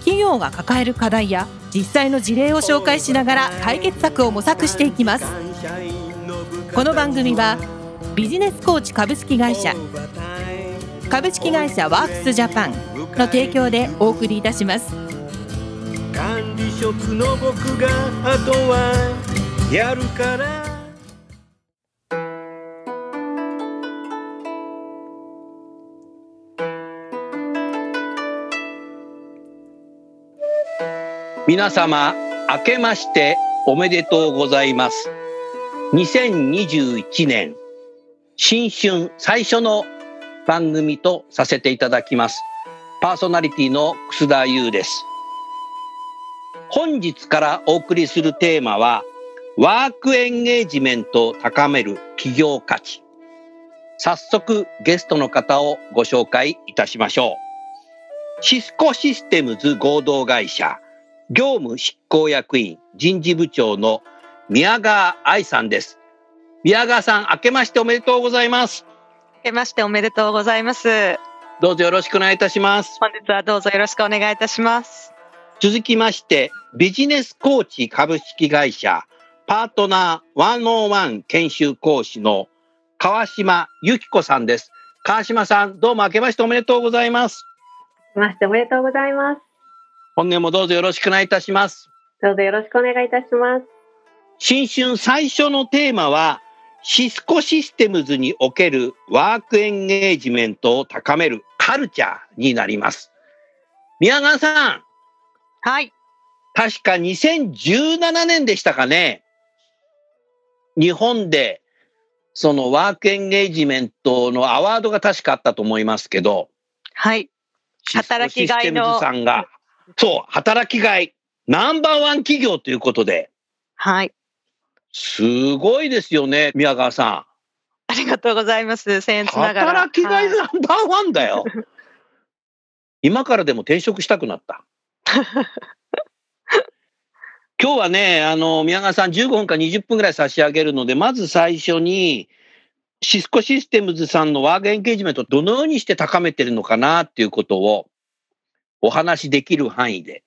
企業が抱える課題や実際の事例を紹介しながら解決策を模索していきます。この番組はビジネスコーチ株式会社株式会社ワークスジャパンの提供でお送りいたします。管理職の僕があとはやるから。皆様明けましておめでとうございます。2021年新春最初の番組とさせていただきます。パーソナリティの楠田優です。本日からお送りするテーマはワークエンゲージメントを高める企業価値。早速ゲストの方をご紹介いたしましょう。シスコシステムズ合同会社業務執行役員人事部長の宮川愛さんです。宮川さん、明けましておめでとうございます。明けましておめでとうございます。どうぞよろしくお願いいたします。本日はどうぞよろしくお願いいたします。続きまして、ビジネスコーチ株式会社パートナー101研修講師の川島由紀子さんです。川島さん、どうも明けましておめでとうございます。明けましておめでとうございます。本年もどうぞよろしくお願いいたします。どうぞよろしくお願いいたします。新春最初のテーマは、シスコシステムズにおけるワークエンゲージメントを高めるカルチャーになります。宮川さん。はい。確か2017年でしたかね。日本でそのワークエンゲージメントのアワードが確かあったと思いますけど。はい。働きがいの。さんがそう、働きがい、ナンバーワン企業ということで。はい。すごいですよね、宮川さん。ありがとうございます。僭越ながら。働きがいナンバーワンだよ。今からでも転職したくなった。今日はね、あの、宮川さん15分か20分ぐらい差し上げるので、まず最初に、シスコシステムズさんのワークエンゲージメントをどのようにして高めてるのかなっていうことをお話しできる範囲で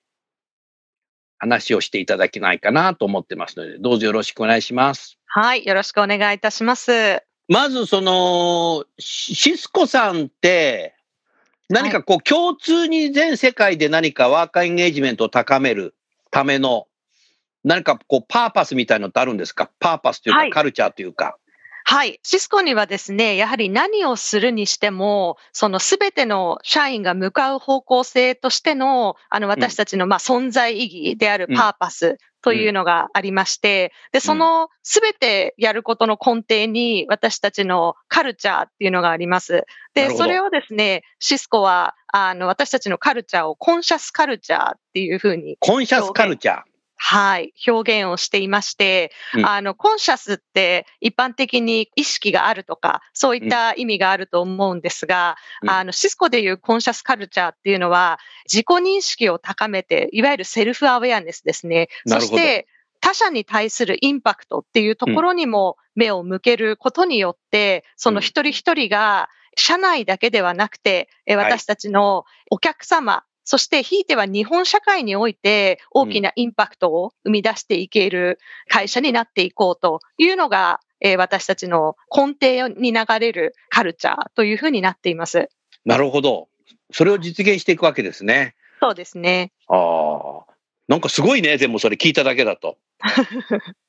話をしていただけないかなと思ってますので、どうぞよろしくお願いします。はい、よろしくお願いいたします。まず、その、シスコさんって、何かこう、共通に全世界で何かワーカーエンゲージメントを高めるための、何かこう、パーパスみたいのってあるんですか？パーパスというか、カルチャーというか。はい。シスコにはですね、やはり何をするにしても、そのすべての社員が向かう方向性としての、あの、私たちの、まあ、存在意義であるパーパスというのがありまして、で、そのすべてやることの根底に私たちのカルチャーっていうのがあります。で、それをですね、シスコは、あの、私たちのカルチャーをコンシャスカルチャーっていうふうに。コンシャスカルチャーはい、表現をしていまして、うん、あの、コンシャスって一般的に意識があるとか、そういった意味があると思うんですが、うん、あの、シスコでいうコンシャスカルチャーっていうのは、自己認識を高めて、いわゆるセルフアウェアネスですね。そして、他者に対するインパクトっていうところにも目を向けることによって、その一人一人が社内だけではなくて、私たちのお客様、そして、ひいては日本社会において大きなインパクトを生み出していける会社になっていこうというのが、えー、私たちの根底に流れるカルチャーというふうになっています。なるほど。それを実現していくわけですね。そうですね。ああ。なんかすごいね、でもそれ聞いただけだと。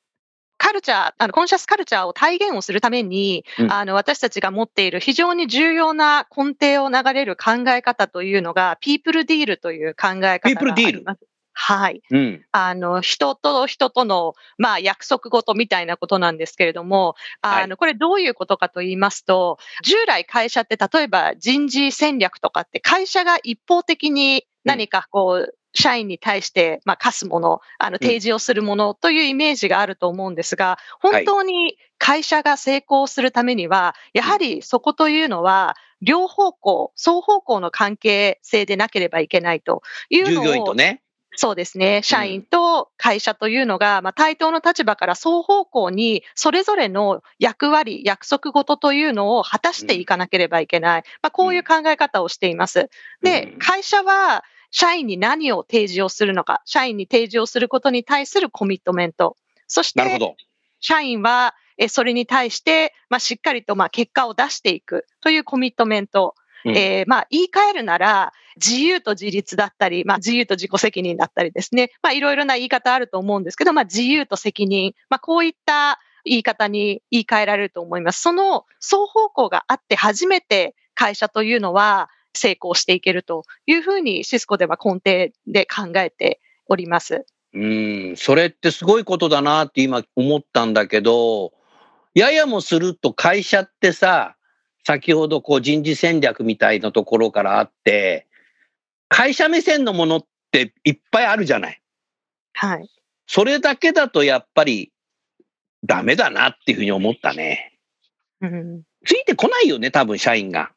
カルチャー、あの、コンシャスカルチャーを体現をするために、うん、あの、私たちが持っている非常に重要な根底を流れる考え方というのが、ピープルディールという考え方。ピープルディールはい。うん、あの、人と人との、まあ、約束事みたいなことなんですけれども、あの、はい、これどういうことかと言いますと、従来会社って例えば人事戦略とかって会社が一方的に何かこう、社員に対して、まあ、課すもの、あの、提示をするものというイメージがあると思うんですが、本当に会社が成功するためには、やはりそこというのは、両方向、双方向の関係性でなければいけないというのを、従業員とね。そうですね。社員と会社というのが、まあ、対等の立場から双方向にそれぞれの役割、約束事というのを果たしていかなければいけない。まあ、こういう考え方をしています。で、会社は社員に何を提示をするのか、社員に提示をすることに対するコミットメント。そして、社員はそれに対して、まあ、しっかりとまあ結果を出していくというコミットメント。うん、えー、まあ、言い換えるなら、自由と自立だったり、まあ、自由と自己責任だったりですね。まあ、いろいろな言い方あると思うんですけど、まあ、自由と責任。まあ、こういった言い方に言い換えられると思います。その双方向があって初めて会社というのは成功していけるというふうにシスコでは根底で考えております。うん、それってすごいことだなって今思ったんだけど、ややもすると会社ってさ、先ほどこう人事戦略みたいなところからあって、会社目線のものっていっぱいあるじゃない。はい。それだけだとやっぱりダメだなっていうふうに思ったね。うん、ついてこないよね、多分社員が。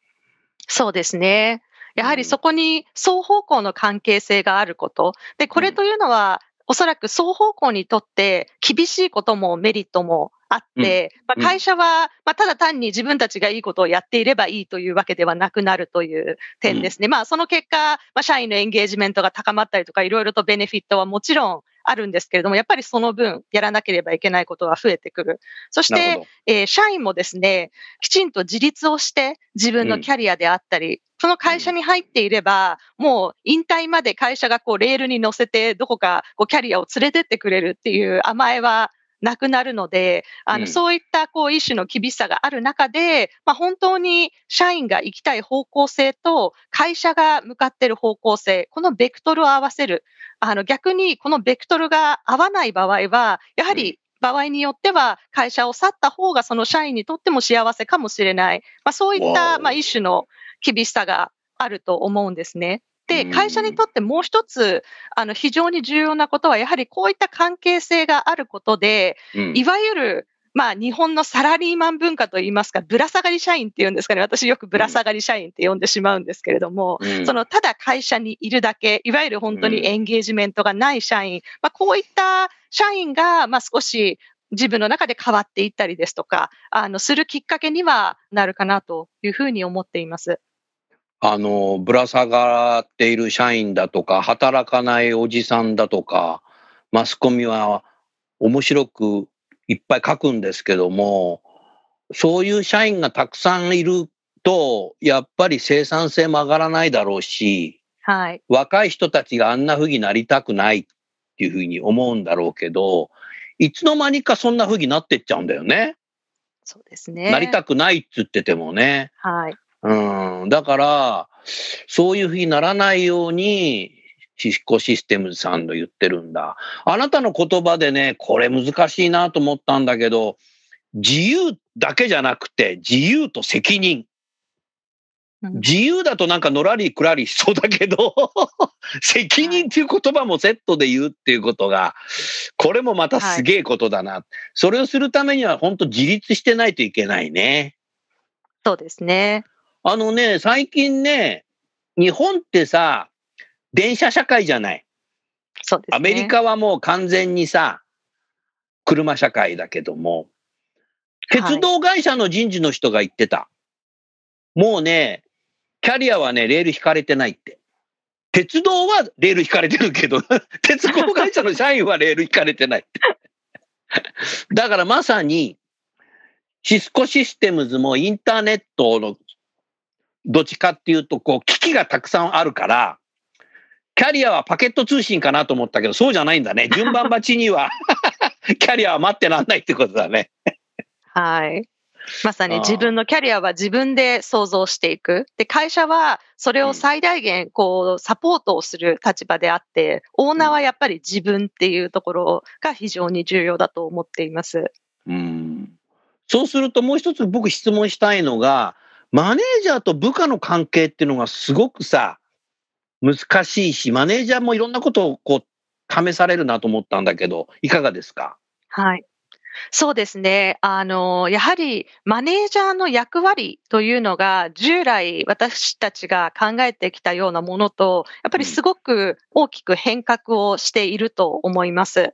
そうですね。やはりそこに双方向の関係性があること。で、これというのは、おそらく双方向にとって厳しいこともメリットもあって、まあ、会社は、まあ、ただ単に自分たちがいいことをやっていればいいというわけではなくなるという点ですね。まあ、その結果、まあ、社員のエンゲージメントが高まったりとか、いろいろとベネフィットはもちろんあるんですけれども、やっぱりその分、やらなければいけないことは増えてくる。そして、えー、社員もですね、きちんと自立をして、自分のキャリアであったり、うん、その会社に入っていれば、もう引退まで会社がこうレールに乗せて、どこかこうキャリアを連れてってくれるっていう甘えはなくなるので、あの、うん、そういったこう一種の厳しさがある中で、まあ、本当に社員が行きたい方向性と会社が向かっている方向性、このベクトルを合わせる。あの、逆にこのベクトルが合わない場合は、やはり場合によっては会社を去った方がその社員にとっても幸せかもしれない。まあ、そういった、まあ、一種の厳しさがあると思うんですね。で、会社にとってもう一つ、あの、非常に重要なことは、やはりこういった関係性があることで、うん、いわゆる、まあ、日本のサラリーマン文化といいますか、ぶら下がり社員っていうんですかね。私よくぶら下がり社員って呼んでしまうんですけれども、うん、その、ただ会社にいるだけ、いわゆる本当にエンゲージメントがない社員、まあ、こういった社員が、まあ、少し自分の中で変わっていったりですとか、あの、するきっかけにはなるかなというふうに思っています。あの、ぶら下がっている社員だとか、働かないおじさんだとか、マスコミは面白くいっぱい書くんですけども、そういう社員がたくさんいると、やっぱり生産性も上がらないだろうし、はい、若い人たちがあんな風になりたくないっていうふうに思うんだろうけど、いつの間にかそんな風になってっちゃうんだよね。そうですね。なりたくないっつっててもね。はい。うん。だから、そういうふうにならないように、シスコシステムズさんの言ってるんだ。あなたの言葉でね、これ難しいなと思ったんだけど、自由だけじゃなくて、自由と責任。自由だとなんかのらりくらりしそうだけど 責任っていう言葉もセットで言うっていうことが、これもまたすげえことだな。はい、それをするためには本当自立してないといけないね。そうですね。あのね、最近ね、日本ってさ、電車社会じゃない。そうですね。アメリカはもう完全にさ、車社会だけども、鉄道会社の人事の人が言ってた。はい、もうね、キャリアはね、レール引かれてないって。鉄道はレール引かれてるけど、鉄道会社の社員はレール引かれてないって。だからまさに、シスコシステムズもインターネットのどっちかっていうと、こう、機器がたくさんあるから、キャリアはパケット通信かなと思ったけど、そうじゃないんだね。順番待ちには キャリアは待ってらんないってことだね。はい。まさに自分のキャリアは自分で想像していく。で、会社はそれを最大限、こう、サポートをする立場であって、オーナーはやっぱり自分っていうところが非常に重要だと思っています。うん。そうするともう一つ僕質問したいのが、マネージャーと部下の関係っていうのがすごくさ、難しいし、マネージャーもいろんなことをこう試されるなと思ったんだけど、いかがですか？はい。そうですね。あの、やはりマネージャーの役割というのが従来私たちが考えてきたようなものと、やっぱりすごく大きく変革をしていると思います。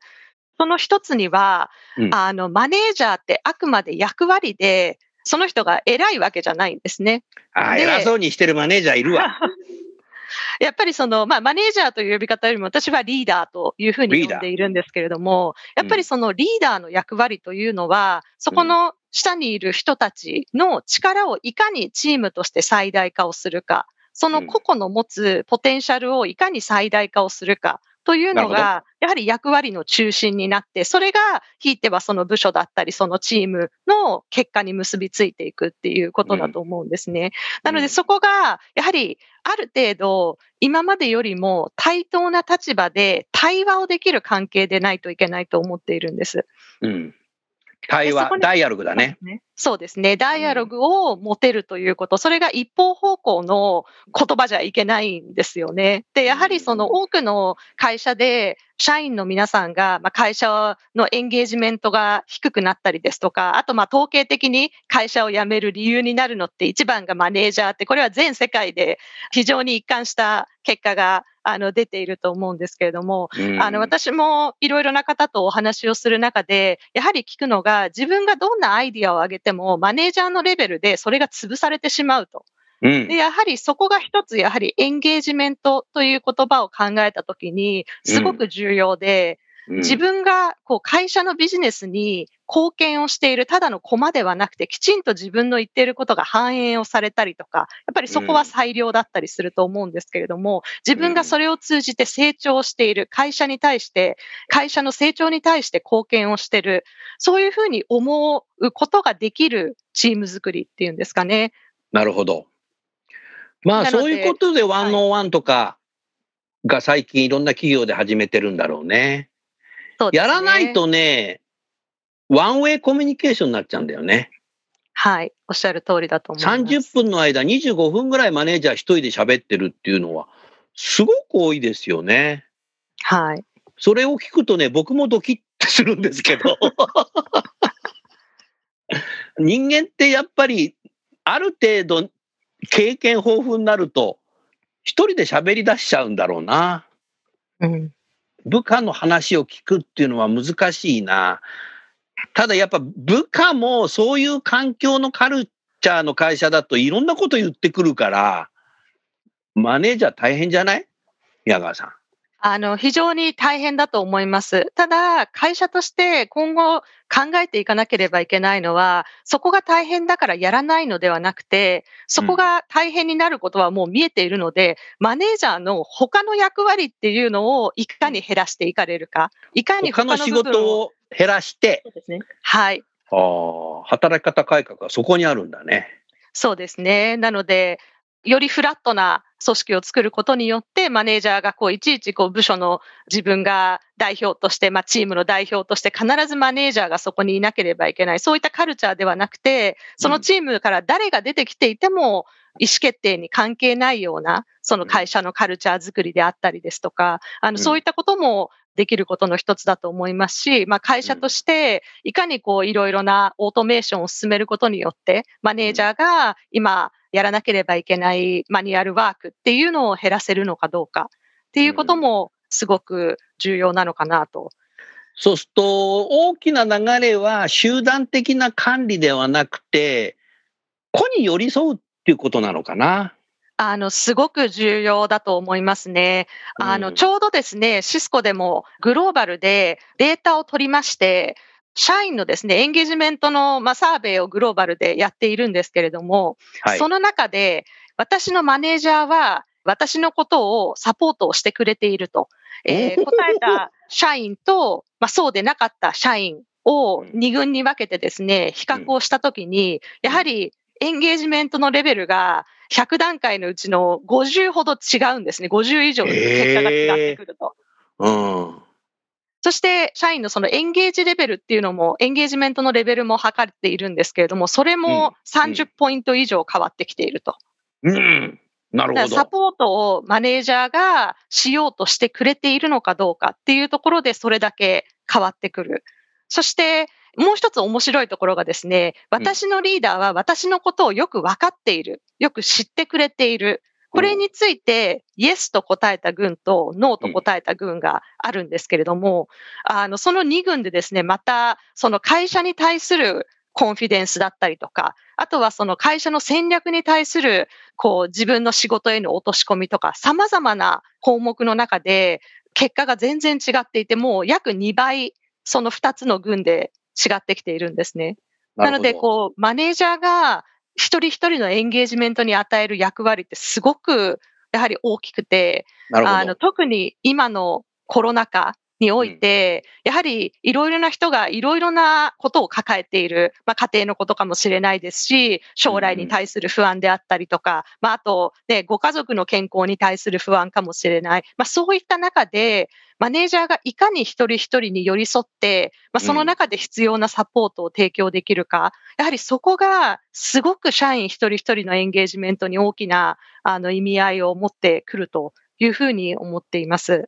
その一つには、うん、あの、マネージャーってあくまで役割で、その人が偉いわけじゃないんですね。ああ、偉そうにしてるマネージャーいるわ。やっぱりその、まあ、マネージャーという呼び方よりも、私はリーダーというふうに呼んでいるんですけれども、やっぱりそのリーダーの役割というのは、そこの下にいる人たちの力をいかにチームとして最大化をするか、その個々の持つポテンシャルをいかに最大化をするか、というのが、やはり役割の中心になって、それが、ひいてはその部署だったり、そのチームの結果に結びついていくっていうことだと思うんですね。うん、なので、そこが、やはり、ある程度、今までよりも対等な立場で対話をできる関係でないといけないと思っているんです。うん対話、ダイアログだね。そうですね。ダイアログを持てるということ、それが一方方向の言葉じゃいけないんですよね。で、やはりその多くの会社で、社員の皆さんが、まあ、会社のエンゲージメントが低くなったりですとか、あとまあ統計的に会社を辞める理由になるのって一番がマネージャーって、これは全世界で非常に一貫した結果があの出ていると思うんですけれども、あの私もいろいろな方とお話をする中で、やはり聞くのが自分がどんなアイディアを上げてもマネージャーのレベルでそれが潰されてしまうと。でやはりそこが一つ、やはりエンゲージメントという言葉を考えたときに、すごく重要で、自分がこう会社のビジネスに貢献をしているただの駒ではなくて、きちんと自分の言っていることが反映をされたりとか、やっぱりそこは最良だったりすると思うんですけれども、自分がそれを通じて成長している会社に対して、会社の成長に対して貢献をしている、そういうふうに思うことができるチーム作りっていうんですかね。なるほど。まあそういうことでワンオンワンとかが最近いろんな企業で始めてるんだろうね。ねやらないとね、ワンウェイコミュニケーションになっちゃうんだよね。はい。おっしゃる通りだと思います。30分の間25分ぐらいマネージャー一人で喋ってるっていうのは、すごく多いですよね。はい。それを聞くとね、僕もドキッとするんですけど。人間ってやっぱり、ある程度経験豊富になると、一人で喋り出しちゃうんだろうな。うん。部下の話を聞くっていうのは難しいな。ただやっぱ部下もそういう環境のカルチャーの会社だといろんなこと言ってくるから、マネージャー大変じゃない？宮川さん。あの、非常に大変だと思います。ただ、会社として今後考えていかなければいけないのは、そこが大変だからやらないのではなくて、そこが大変になることはもう見えているので、うん、マネージャーの他の役割っていうのをいかに減らしていかれるか、いかに他の仕事を減らして、そうですね。はい。ああ、働き方改革はそこにあるんだね。そうですね。なので、よりフラットな組織を作ることによって、マネージャーがこういちいちこう部署の自分が代表として、まあ、チームの代表として必ずマネージャーがそこにいなければいけない、そういったカルチャーではなくて、そのチームから誰が出てきていても、意思決定に関係ないような、その会社のカルチャー作りであったりですとか、あの、そういったこともできることの一つだと思いますし、まあ、会社としていかにこういろいろなオートメーションを進めることによって、マネージャーが今やらなければいけないマニュアルワークっていうのを減らせるのかどうかっていうこともすごく重要なのかなと。そうすると大きな流れは集団的な管理ではなくて個に寄り添うっていうことなのかな？あの、すごく重要だと思いますね。あの、ちょうどですね、シスコでもグローバルでデータを取りまして、社員のですね、エンゲージメントの、まあ、サーベイをグローバルでやっているんですけれども、はい、その中で、私のマネージャーは、私のことをサポートをしてくれていると、えー、答えた社員と、まあ、そうでなかった社員を2軍に分けてですね、比較をしたときに、やはりエンゲージメントのレベルが100段階のうちの50ほど違うんですね。50以上の結果が違ってくると。えー、うんそして、社員のそのエンゲージレベルっていうのも、エンゲージメントのレベルも測っているんですけれども、それも30ポイント以上変わってきていると。うん。なるほど。サポートをマネージャーがしようとしてくれているのかどうかっていうところでそれだけ変わってくる。そしてもう一つ面白いところがですね、私のリーダーは私のことをよく分かっている。よく知ってくれている。これについて、イエスと答えた軍とノーと答えた軍があるんですけれども、あの、その2軍でですね、また、その会社に対するコンフィデンスだったりとか、あとはその会社の戦略に対する、こう、自分の仕事への落とし込みとか、様々な項目の中で、結果が全然違っていて、もう約2倍、その2つの軍で違ってきているんですね。なので、こう、マネージャーが一人一人のエンゲージメントに与える役割ってすごくやはり大きくて、あの特に今のコロナ禍において、やはりいろいろな人がいろいろなことを抱えている、まあ、家庭のことかもしれないですし、将来に対する不安であったりとか、まあ、あと、ね、ご家族の健康に対する不安かもしれない。まあ、そういった中で、マネージャーがいかに一人一人に寄り添って、まあ、その中で必要なサポートを提供できるか、やはりそこがすごく社員一人一人のエンゲージメントに大きなあの意味合いを持ってくるというふうに思っています。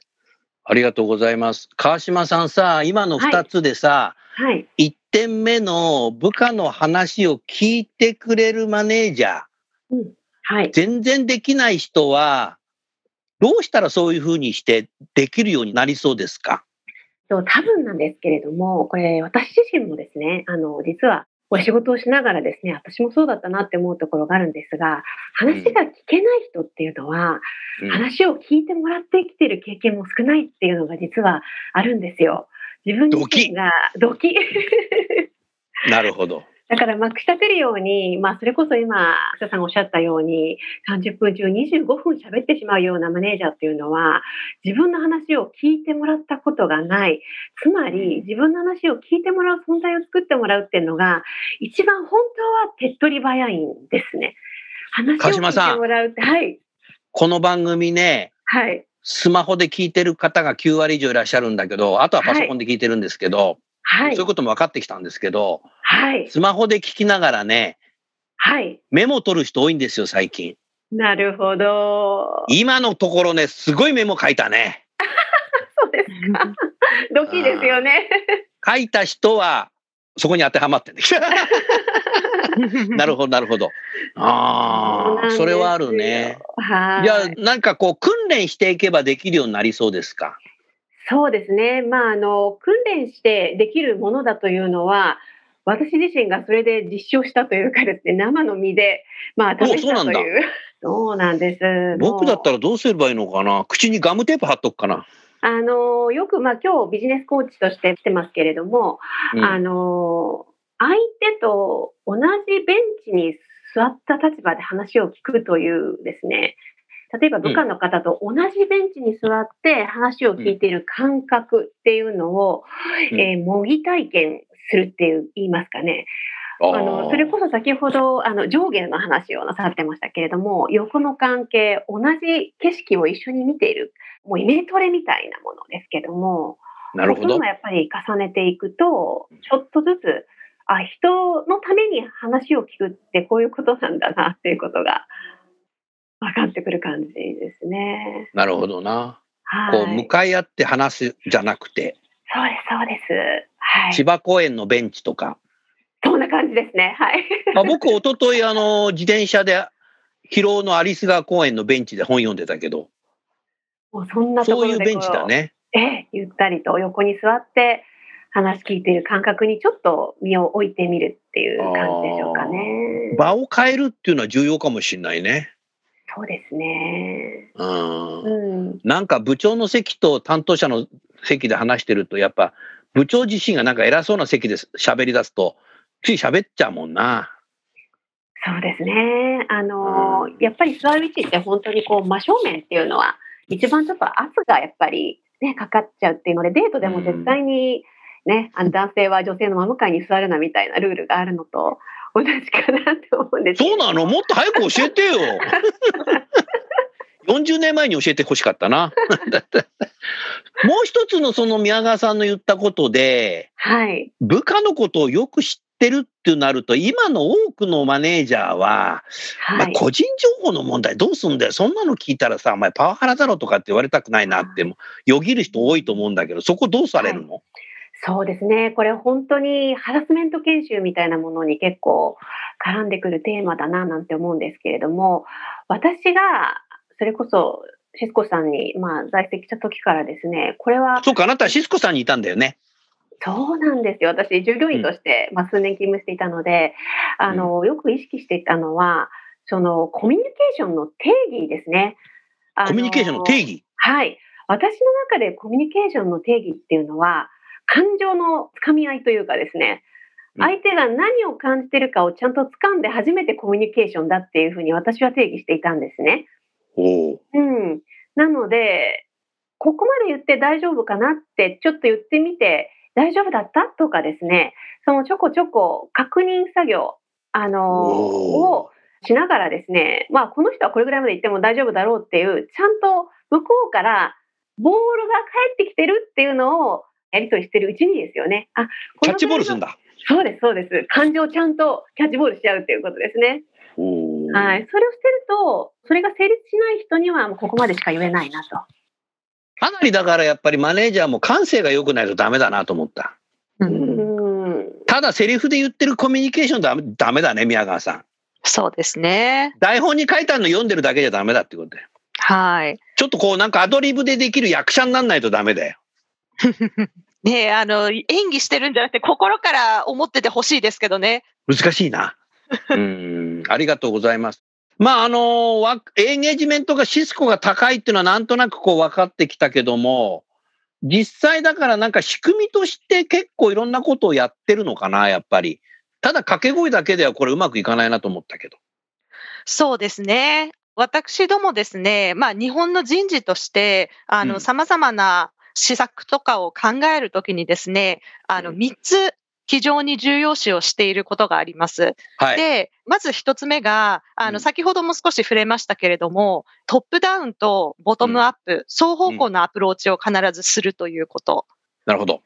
ありがとうございます。川島さんさ、今の2つでさ、はい、1点目の部下の話を聞いてくれるマネージャー、うん。はい、全然できない人は、どうしたらそういうふうにしてできるようになりそうですか？多分なんですけれども、これ私自身もですね、あの、実はお仕事をしながらですね、私もそうだったなって思うところがあるんですが、話が聞けない人っていうのは、うん、話を聞いてもらってきてる経験も少ないっていうのが実はあるんですよ。自分自身がドキ。なるほど。だからまあ、くし立てるように、まあ、それこそ今、草さんがおっしゃったように、30分中25分喋ってしまうようなマネージャーっていうのは、自分の話を聞いてもらったことがない。つまり、自分の話を聞いてもらう存在を作ってもらうっていうのが、一番本当は手っ取り早いんですね。話を聞いてもらうって、はい。この番組ね、はい。スマホで聞いてる方が9割以上いらっしゃるんだけど、あとはパソコンで聞いてるんですけど、はい、そういうことも分かってきたんですけど、はい、スマホで聞きながらね、はい、メモ取る人多いんですよ、最近。なるほど。今のところね、すごいメモ書いたね。そうですか。ドキですよね。書いた人は、そこに当てはまってんね。なるほど、なるほど。ああ、それはあるね。はい。じゃあ、なんかこう、訓練していけばできるようになりそうですか？そうですね。まあ、あの、訓練してできるものだというのは、私自身がそれで実証したというかですね、生の身で、まあ、試したという。そうなんです。僕だったらどうすればいいのかな？口にガムテープ貼っとくかな？あの、よく、まあ、今日ビジネスコーチとして来てますけれども、うん、あの、相手と同じベンチに座った立場で話を聞くというですね、例えば部下の方と同じベンチに座って話を聞いている感覚っていうのを、うん、えー、模擬体験するっていう言いますかね。あのそれこそ先ほどあの上下の話をなさってましたけれども横の関係同じ景色を一緒に見ているもうイメトレみたいなものですけどもなるほど。そういうのやっぱり重ねていくとちょっとずつあ人のために話を聞くってこういうことなんだなっていうことが分かってくる感じですね。なるほどな。はい、こう向かい合って話すじゃなくて。そうです、そうです。はい。千葉公園のベンチとか。そんな感じですね。はい。あ僕、一昨日あの、自転車で、広尾のアリス川公園のベンチで本読んでたけど。もうそんなそういうベンチだね。ええ、ゆったりと横に座って話聞いている感覚にちょっと身を置いてみるっていう感じでしょうかね。場を変えるっていうのは重要かもしれないね。そうですね。うん。うん、なんか部長の席と担当者の席で話してると、やっぱ部長自身がなんか偉そうな席で喋り出すと、つい喋っちゃうもんな。そうですね。あの、うん、やっぱり座る位置って本当にこう真正面っていうのは、一番ちょっと圧がやっぱりね、かかっちゃうっていうので、デートでも絶対にね、うん、あの男性は女性の真向かいに座るなみたいなルールがあるのと、同じかなって思うんですそうなの？もっと早く教えてよ。40年前に教えてほしかったな。もう一つのその宮川さんの言ったことで、はい、部下のことをよく知っってるってなると、今の多くのマネージャーは、はい、まあ、個人情報の問題どうすんだよ。そんなの聞いたらさ、お前パワハラだろとかって言われたくないなっても、よぎる人多いと思うんだけど、そこどうされるの、はいそうですね。これ本当にハラスメント研修みたいなものに結構絡んでくるテーマだななんて思うんですけれども、私がそれこそシスコさんに、まあ、在籍した時からですね、これは。そうか、あなたはシスコさんにいたんだよね。そうなんですよ。私、従業員として、まあ、数年勤務していたので、あの、よく意識していたのは、その、コミュニケーションの定義ですね。コミュニケーションの定義？はい。私の中でコミュニケーションの定義っていうのは、感情のつかみ合いというかですね、相手が何を感じてるかをちゃんと掴んで初めてコミュニケーションだっていうふうに私は定義していたんですね。うん。なので、ここまで言って大丈夫かなってちょっと言ってみて、大丈夫だったとかですね、そのちょこちょこ確認作業、あのー、をしながらですね、まあこの人はこれぐらいまで言っても大丈夫だろうっていう、ちゃんと向こうからボールが返ってきてるっていうのをやり取りしてるうちにですよね。あ、キャッチボールするんだ。そうです、そうです。感情をちゃんとキャッチボールしちゃうっていうことですね。はい。それをしてると、それが成立しない人には、ここまでしか言えないなと。かなりだからやっぱりマネージャーも感性が良くないとダメだなと思った。うんただセリフで言ってるコミュニケーションダメダメだね、宮川さん。そうですね。台本に書いてあるの読んでるだけじゃダメだってことだよ。はい。ちょっとこうなんかアドリブでできる役者にならないとダメだよ。ねあの、演技してるんじゃなくて心から思っててほしいですけどね。難しいな。うん、ありがとうございます。まあ、あの、エンゲージメントがシスコが高いっていうのはなんとなくこう分かってきたけども、実際だからなんか仕組みとして結構いろんなことをやってるのかな、やっぱり。ただ掛け声だけではこれうまくいかないなと思ったけど。そうですね。私どもですね、まあ日本の人事として、あの、様々な施策とかを考えるときにですね、あの、3つ非常に重要視をしていることがあります。はい、で、まず一つ目が、あの、先ほども少し触れましたけれども、トップダウンとボトムアップ、うん、双方向のアプローチを必ずするということ。なるほど。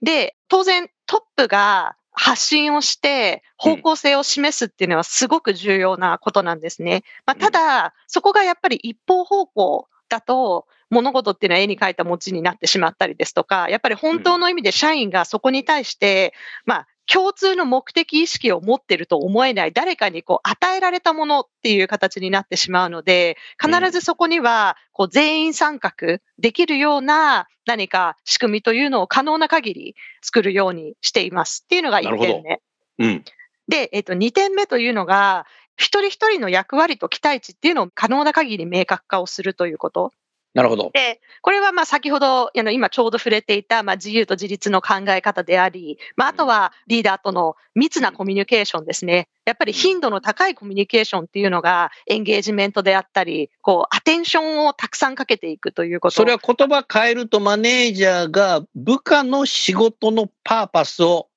で、当然トップが発信をして方向性を示すっていうのはすごく重要なことなんですね。まあ、ただ、そこがやっぱり一方方向だと、物事っていうのは絵に描いた餅になってしまったりですとか、やっぱり本当の意味で社員がそこに対して、まあ、共通の目的意識を持ってると思えない、誰かにこう与えられたものっていう形になってしまうので、必ずそこにはこう全員参画できるような何か仕組みというのを可能な限り作るようにしていますっていうのが1点目。うん、で、えっと、2点目というのが、一人一人の役割と期待値っていうのを可能な限り明確化をするということ。なるほど。で、これはまあ先ほど、あの今ちょうど触れていた、まあ自由と自立の考え方であり、まああとはリーダーとの密なコミュニケーションですね。やっぱり頻度の高いコミュニケーションっていうのがエンゲージメントであったり、こうアテンションをたくさんかけていくということ。それは言葉変えるとマネージャーが部下の仕事のパーパスを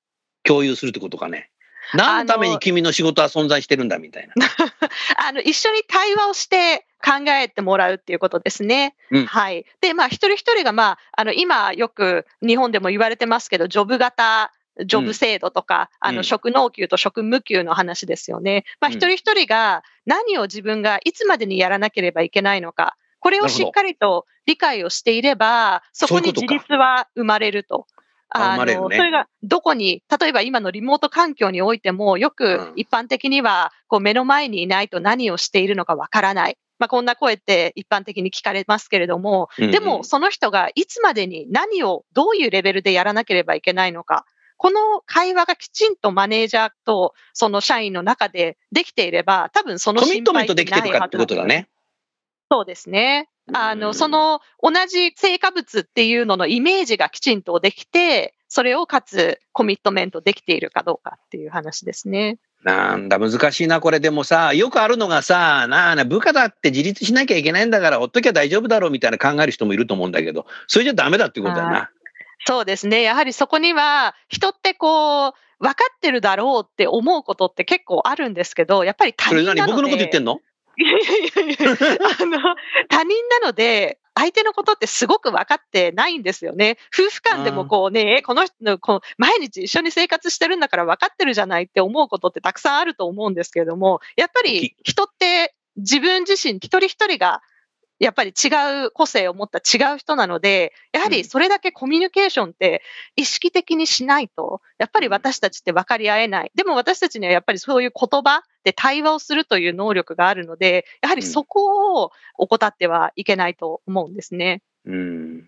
共有するってことかね。何のために君の仕事は存在してるんだみたいな。あの、一緒に対話をして考えてもらうっていうことですね。うん、はい。で、まあ、一人一人が、まあ、あの、今よく日本でも言われてますけど、ジョブ型、ジョブ制度とか、うん、あの、職能給と職務給の話ですよね。まあ、一人一人が何を自分がいつまでにやらなければいけないのか、これをしっかりと理解をしていれば、そこに自立は生まれると。あの、ね、それがどこに、例えば今のリモート環境においても、よく一般的には、こう目の前にいないと何をしているのかわからない。まあ、こんな声って一般的に聞かれますけれども、でもその人がいつまでに何をどういうレベルでやらなければいけないのか、この会話がきちんとマネージャーとその社員の中でできていれば、多分そのコミットメントできてるかってことだね。そうですね。あの、その同じ成果物っていうののイメージがきちんとできて、それをかつコミットメントできているかどうかっていう話ですね。なんだ、難しいな、これ。でもさ、よくあるのがさ、なあ、部下だって自立しなきゃいけないんだから、ほっときゃ大丈夫だろうみたいな考える人もいると思うんだけど、それじゃダメだってことだよな。そうですね。やはりそこには、人ってこう、分かってるだろうって思うことって結構あるんですけど、やっぱり他人なので。それ何僕のこと言ってんの？あの、他人なので、相手のことってすごく分かってないんですよね。夫婦間でもこうね、この人のこう毎日一緒に生活してるんだから分かってるじゃないって思うことってたくさんあると思うんですけれども、やっぱり人って自分自身一人一人がやっぱり違う個性を持った違う人なので、やはりそれだけコミュニケーションって意識的にしないと、やっぱり私たちって分かり合えない。でも私たちにはやっぱりそういう言葉で対話をするという能力があるので、やはりそこを怠ってはいけないと思うんですね。うん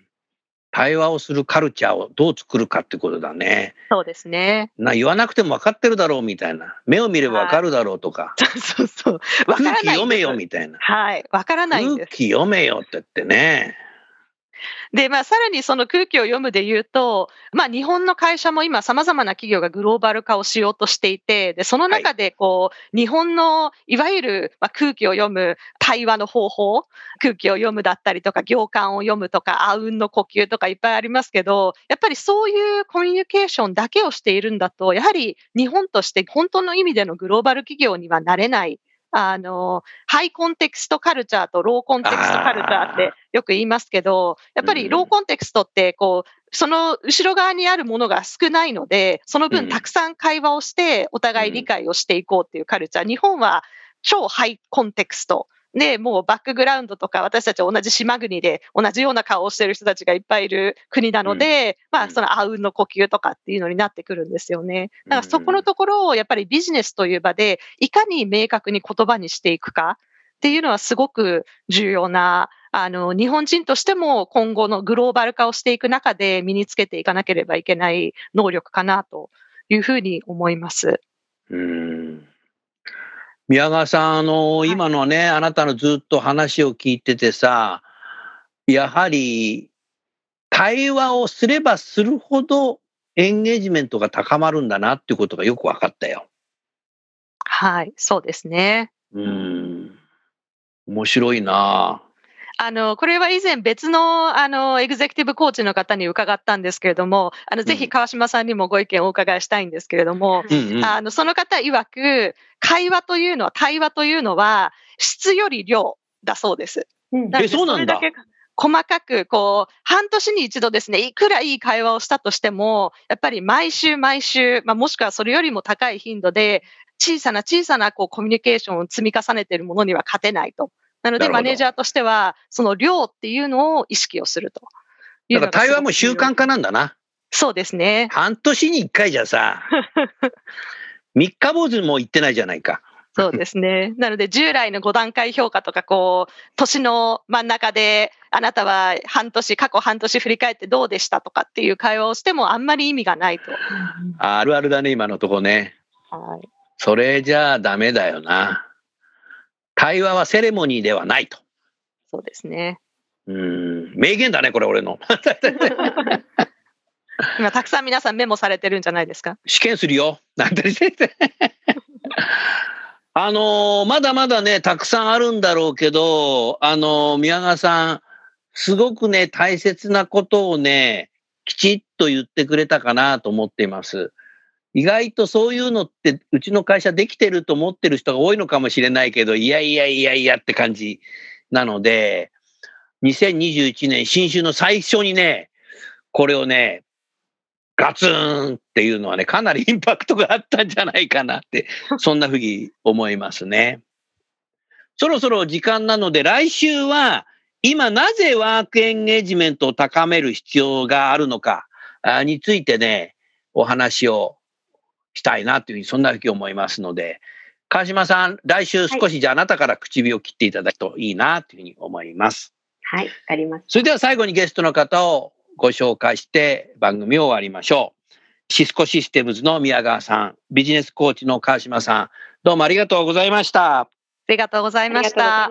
対話をするカルチャーをどう作るかってことだね。そうですね。な言わなくても分かってるだろうみたいな。目を見れば分かるだろうとか。そうそう。空気読めよみたいな。はい。分からない空気読めよって言ってね。で、まあ、さらにその空気を読むで言うと、まあ、日本の会社も今、さまざまな企業がグローバル化をしようとしていて、で、その中で、こう、はい、日本のいわゆる、まあ、空気を読む対話の方法、空気を読むだったりとか、行間を読むとか、あうんの呼吸とかいっぱいありますけど、やっぱりそういうコミュニケーションだけをしているんだと、やはり日本として本当の意味でのグローバル企業にはなれないあの、ハイコンテクストカルチャーとローコンテクストカルチャーってよく言いますけど、やっぱりローコンテクストって、こう、その後ろ側にあるものが少ないので、その分たくさん会話をして、お互い理解をしていこうっていうカルチャー。日本は超ハイコンテクスト。で、もうバックグラウンドとか私たち同じ島国で同じような顔をしている人たちがいっぱいいる国なので、うん、まあそのあうんの呼吸とかっていうのになってくるんですよね。だからそこのところをやっぱりビジネスという場でいかに明確に言葉にしていくかっていうのはすごく重要なあの、日本人としても今後のグローバル化をしていく中で身につけていかなければいけない能力かなというふうに思います。うん宮川さん、あの、今のね、あなたのずっと話を聞いててさ、やはり、対話をすればするほどエンゲージメントが高まるんだなっていうことがよく分かったよ。はい、そうですね。うん。面白いなあの、これは以前別の、あの、エグゼクティブコーチの方に伺ったんですけれども、あの、ぜひ川島さんにもご意見をお伺いしたいんですけれども、うんうん、あの、その方曰く、会話というのは、対話というのは、質より量だそうです。うん、え、そうなんだ。細かく、こう、半年に一度ですね、いくらいい会話をしたとしても、やっぱり毎週毎週、まあ、もしくはそれよりも高い頻度で、小さな小さなこうコミュニケーションを積み重ねているものには勝てないと。なので、マネージャーとしては、その量っていうのを意識をするとだから対話も習慣化なんだな。そうですね。半年に一回じゃさ、三日坊主も言ってないじゃないか。そうですね。なので、従来の5段階評価とか、こう、年の真ん中で、あなたは半年、過去半年振り返ってどうでしたとかっていう会話をしても、あんまり意味がないと。あるあるだね、今のとこね。はい。それじゃあダメだよな。対話はセレモニーではないと。そうですね。うん、名言だね、これ、俺の。今、たくさん皆さんメモされてるんじゃないですか？試験するよ。なんてあのー、まだまだね、たくさんあるんだろうけど、あのー、宮川さん、すごくね、大切なことをね、きちっと言ってくれたかなと思っています。意外とそういうのってうちの会社できてると思ってる人が多いのかもしれないけど、いやいやいやいやって感じなので、2021年新春の最初にね、これをね、ガツンっていうのはね、かなりインパクトがあったんじゃないかなって、そんなふうに思いますね。そろそろ時間なので、来週は今なぜワークエンゲージメントを高める必要があるのかについてね、お話をしたいなというふうに、そんなふうに思いますので、川島さん、来週少しじゃああなたから唇を切っていただくといいなというふうに思います。はい、わかります。それでは最後にゲストの方をご紹介して番組を終わりましょう。シスコシステムズの宮川さん、ビジネスコーチの川島さん、どうもありがとうございました。ありがとうございました。